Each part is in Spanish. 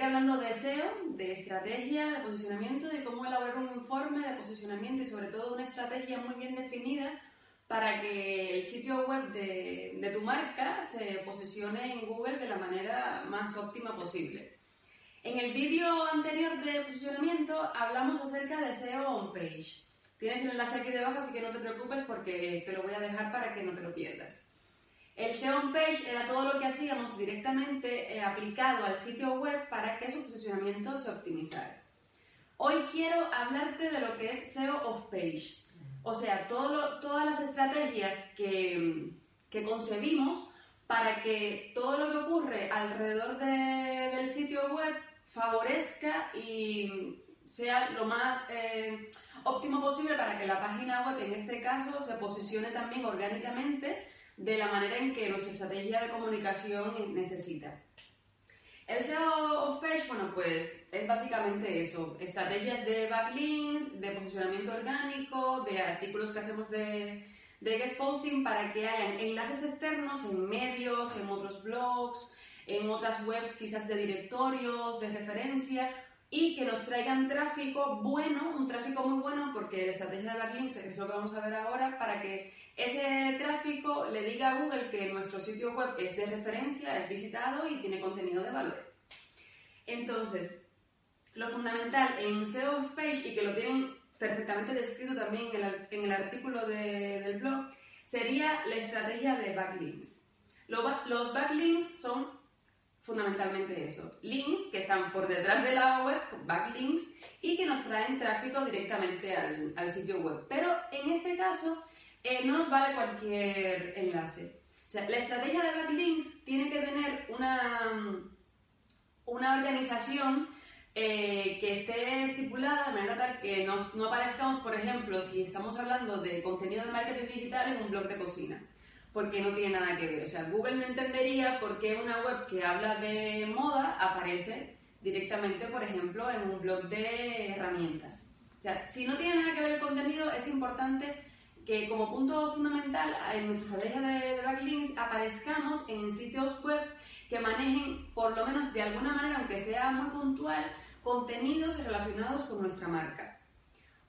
seguir hablando de SEO, de estrategia, de posicionamiento, de cómo elaborar un informe de posicionamiento y sobre todo una estrategia muy bien definida para que el sitio web de, de tu marca se posicione en Google de la manera más óptima posible. En el vídeo anterior de posicionamiento hablamos acerca de SEO on page. Tienes el enlace aquí debajo, así que no te preocupes porque te lo voy a dejar para que no te lo pierdas. El SEO on page era todo lo que hacíamos directamente eh, aplicado al sitio web para que su posicionamiento se optimizara. Hoy quiero hablarte de lo que es SEO off page, o sea, todas las estrategias que, que concebimos para que todo lo que ocurre alrededor de- del sitio web favorezca y sea lo más eh, óptimo posible para que la página web, en este caso, se posicione también orgánicamente de la manera en que nuestra estrategia de comunicación necesita. El SEO of page, bueno, pues es básicamente eso, estrategias de backlinks, de posicionamiento orgánico, de artículos que hacemos de, de guest posting para que hayan enlaces externos en medios, en otros blogs, en otras webs quizás de directorios, de referencia y que nos traigan tráfico bueno, un tráfico muy bueno porque la estrategia de backlinks es lo que vamos a ver ahora para que ese tráfico le diga a Google que nuestro sitio web es de referencia, es visitado y tiene contenido de valor. Entonces, lo fundamental en SEO of Page y que lo tienen perfectamente descrito también en el, en el artículo de- del blog sería la estrategia de backlinks. Lo ba- los backlinks son fundamentalmente eso, links que están por detrás de la web, backlinks, y que nos traen tráfico directamente al, al sitio web. Pero en este caso eh, no nos vale cualquier enlace. O sea, la estrategia de backlinks tiene que tener una, una organización eh, que esté estipulada de manera tal que no, no aparezcamos, por ejemplo, si estamos hablando de contenido de marketing digital en un blog de cocina, porque no tiene nada que ver. O sea, Google no entendería por qué una web que habla de moda aparece directamente, por ejemplo, en un blog de herramientas. O sea, si no tiene nada que ver el contenido, es importante que como punto fundamental en nuestra estrategia de, de backlinks aparezcamos en sitios web que manejen, por lo menos de alguna manera, aunque sea muy puntual, contenidos relacionados con nuestra marca.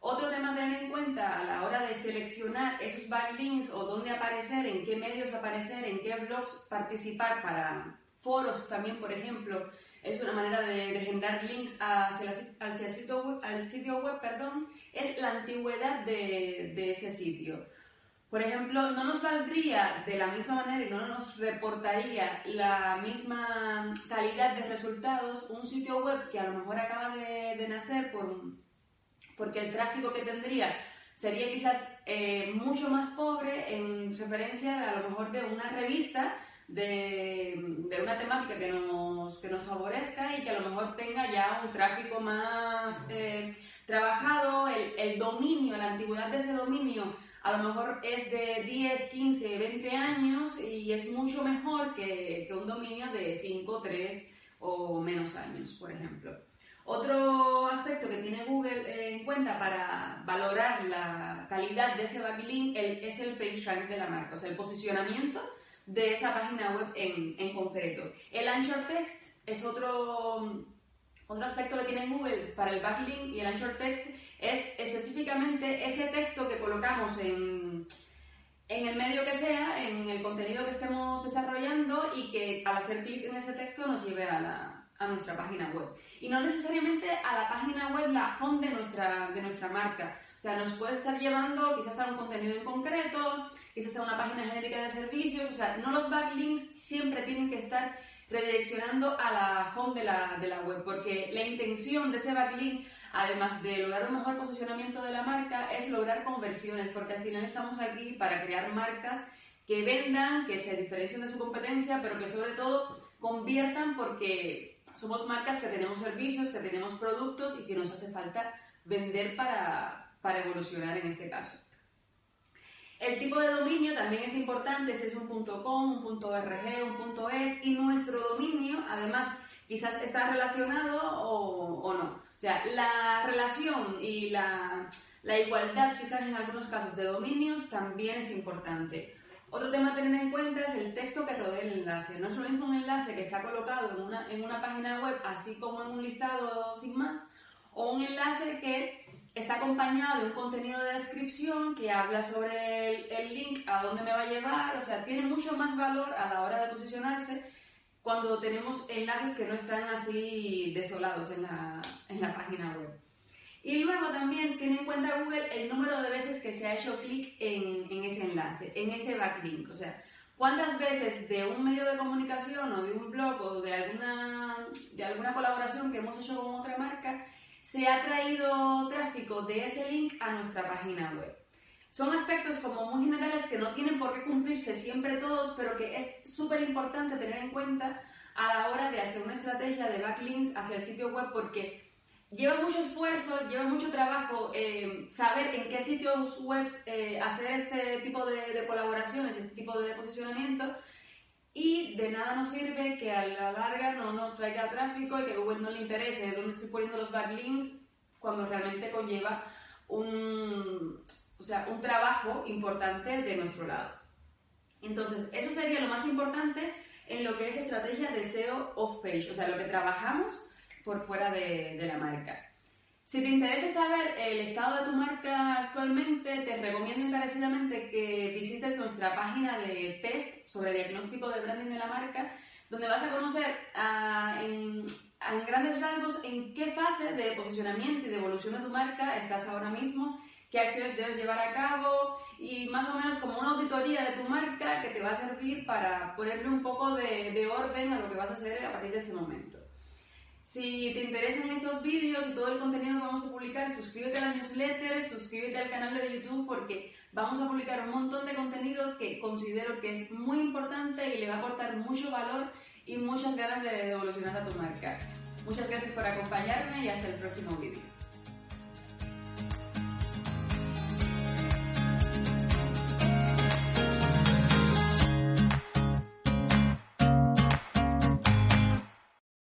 Otro tema a tener en cuenta a la hora de seleccionar esos backlinks o dónde aparecer, en qué medios aparecer, en qué blogs participar para foros también, por ejemplo, es una manera de, de generar links hacia, la- hacia sitio web, al sitio web, perdón, es la antigüedad de, de ese sitio. Por ejemplo, no nos valdría de la misma manera y no nos reportaría la misma calidad de resultados un sitio web que a lo mejor acaba de, de nacer por, porque el tráfico que tendría sería quizás eh, mucho más pobre en referencia a lo mejor de una revista de, de una temática que nos, que nos favorezca y que a lo mejor tenga ya un tráfico más eh, trabajado, el, el dominio, la antigüedad de ese dominio a lo mejor es de 10, 15, 20 años y es mucho mejor que, que un dominio de 5, 3 o menos años, por ejemplo. Otro aspecto que tiene Google eh, en cuenta para valorar la calidad de ese backlink el- es el page rank de la marca, o sea, el posicionamiento de esa página web en, en concreto. El anchor text es otro, otro aspecto que tiene Google para el backlink y el anchor text es específicamente ese texto que colocamos en, en el medio que sea, en el contenido que estemos desarrollando y que al hacer clic en ese texto nos lleve a, la- a nuestra página web. Y no necesariamente a la página web, la home de nuestra, de nuestra marca. O sea, nos puede estar llevando quizás a un contenido en concreto, quizás a una página genérica de servicios. O sea, no los backlinks siempre tienen que estar redireccionando a la home de la, de la web, porque la intención de ese backlink además de lograr un mejor posicionamiento de la marca, es lograr conversiones, porque al final estamos aquí para crear marcas que vendan, que se diferencien de su competencia, pero que sobre todo conviertan porque somos marcas que tenemos servicios, que tenemos productos y que nos hace falta vender para, para evolucionar en este caso. El tipo de dominio también es importante, si es un .com, un .rg, un .es y nuestro dominio además quizás está relacionado o, o no. O sea, la relación y la, la igualdad quizás en algunos casos de dominios también es importante. Otro tema a tener en cuenta es el texto que rodea el enlace. No es lo mismo un enlace que está colocado en una, en una página web, así como en un listado sin más, o un enlace que está acompañado de un contenido de descripción que habla sobre el, link, a dónde me va a llevar, o sea, tiene mucho más valor a la hora de posicionarse cuando tenemos enlaces que no están así desolados en la, en la página web. Y luego también tiene en cuenta Google el número de veces que se ha hecho clic en, ese enlace, en ese backlink. O sea, cuántas veces de un medio de comunicación o de un blog o de alguna, de alguna colaboración que hemos hecho con otra marca se ha traído tráfico de ese link a nuestra página web. Son aspectos como muy generales que no tienen por qué cumplirse siempre todos, pero que es súper importante tener en cuenta a la hora de hacer una estrategia de backlinks hacia el sitio web porque lleva mucho esfuerzo, lleva mucho trabajo eh, saber en qué sitios web eh, hacer este tipo de, de, colaboraciones, este tipo de posicionamiento y de nada nos sirve que a la larga no nos traiga tráfico y que Google no le interese de dónde estoy poniendo los backlinks cuando realmente conlleva un, o sea, un trabajo importante de nuestro lado. Entonces, eso sería lo más importante en lo que es estrategia de SEO off-page, o sea, lo que trabajamos por fuera de, de la marca. Si te interesa saber el estado de tu marca actualmente, te recomiendo encarecidamente que visites nuestra página de test sobre diagnóstico de branding de la marca, donde vas a conocer en, en, grandes rasgos en qué fase de posicionamiento y de evolución de tu marca estás ahora mismo, qué acciones debes llevar a cabo y más o menos como una auditoría de tu marca que te va a servir para ponerle un poco de, de orden a lo que vas a hacer a partir de ese momento. Si te interesan estos vídeos y todo el contenido que vamos a publicar, suscríbete a la newsletter, suscríbete al canal de YouTube porque vamos a publicar un montón de contenido que considero que es muy importante y le va a aportar mucho valor y muchas ganas de evolucionar a tu marca. Muchas gracias por acompañarme y hasta el próximo vídeo.